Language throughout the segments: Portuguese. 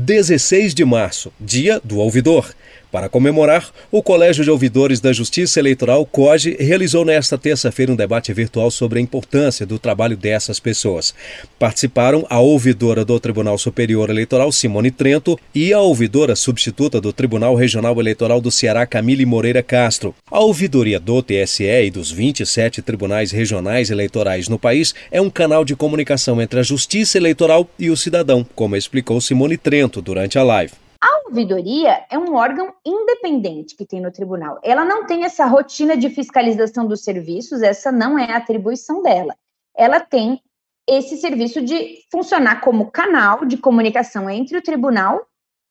16 de março, Dia do Ouvidor. Para comemorar, o Colégio de Ouvidores da Justiça Eleitoral, COGE, realizou nesta terça-feira um debate virtual sobre a importância do trabalho dessas pessoas. Participaram a ouvidora do Tribunal Superior Eleitoral, Simone Trento, e a ouvidora substituta do Tribunal Regional Eleitoral do Ceará, Camille Moreira Castro. A ouvidoria do TSE e dos 27 tribunais regionais eleitorais no país é um canal de comunicação entre a Justiça Eleitoral e o cidadão, como explicou Simone Trento durante a live. Ouvidoria é um órgão independente que tem no tribunal. Ela não tem essa rotina de fiscalização dos serviços, essa não é a atribuição dela. Ela tem esse serviço de funcionar como canal de comunicação entre o tribunal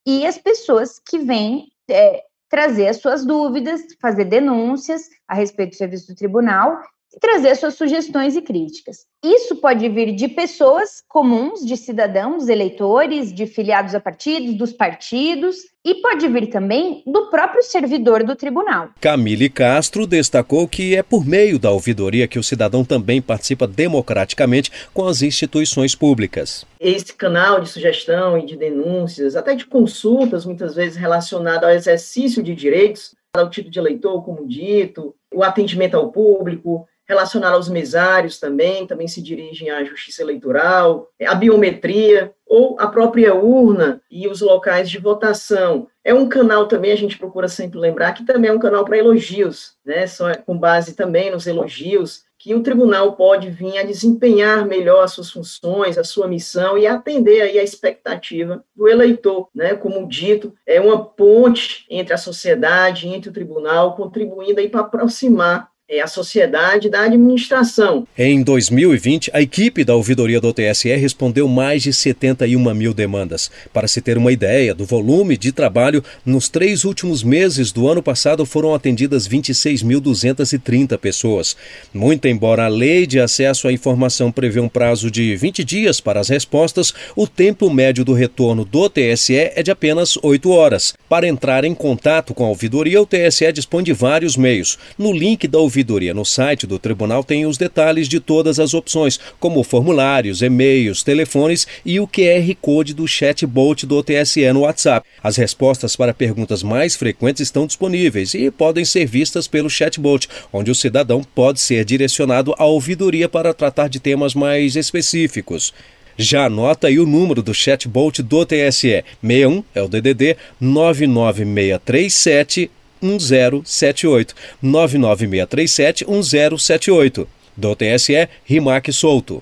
e as pessoas que vêm é, trazer as suas dúvidas, fazer denúncias a respeito do serviço do tribunal e trazer suas sugestões e críticas. Isso pode vir de pessoas comuns, de cidadãos, eleitores, de filiados a partidos, dos partidos, e pode vir também do próprio servidor do tribunal. Camille Castro destacou que é por meio da ouvidoria que o cidadão também participa democraticamente com as instituições públicas. Esse canal de sugestão e de denúncias, até de consultas, muitas vezes relacionado ao exercício de direitos, ao título de eleitor, como dito, o atendimento ao público, relacionar aos mesários também, também se dirigem à justiça eleitoral, a biometria ou a própria urna e os locais de votação. É um canal também, a gente procura sempre lembrar que também é um canal para elogios, né? Só com base também nos elogios que o tribunal pode vir a desempenhar melhor as suas funções, a sua missão e atender aí a expectativa do eleitor, né? Como dito, é uma ponte entre a sociedade, entre o tribunal, contribuindo aí para aproximar é a sociedade da administração. Em 2020, a equipe da ouvidoria do TSE respondeu mais de 71 mil demandas. Para se ter uma ideia do volume de trabalho, nos três últimos meses do ano passado foram atendidas 26.230 pessoas. Muito embora a lei de acesso à informação prevê um prazo de 20 dias para as respostas, o tempo médio do retorno do TSE é de apenas 8 horas. Para entrar em contato com a ouvidoria, o TSE dispõe de vários meios. No link da ouvidoria, ouvidoria no site do tribunal tem os detalhes de todas as opções, como formulários, e-mails, telefones e o QR Code do chatbot do TSE no WhatsApp. As respostas para perguntas mais frequentes estão disponíveis e podem ser vistas pelo chatbot, onde o cidadão pode ser direcionado à ouvidoria para tratar de temas mais específicos. Já anota aí o número do chatbot do TSE. 61 é o DDD 99637 1078 99637 1078. Do TSE, Rimac Souto.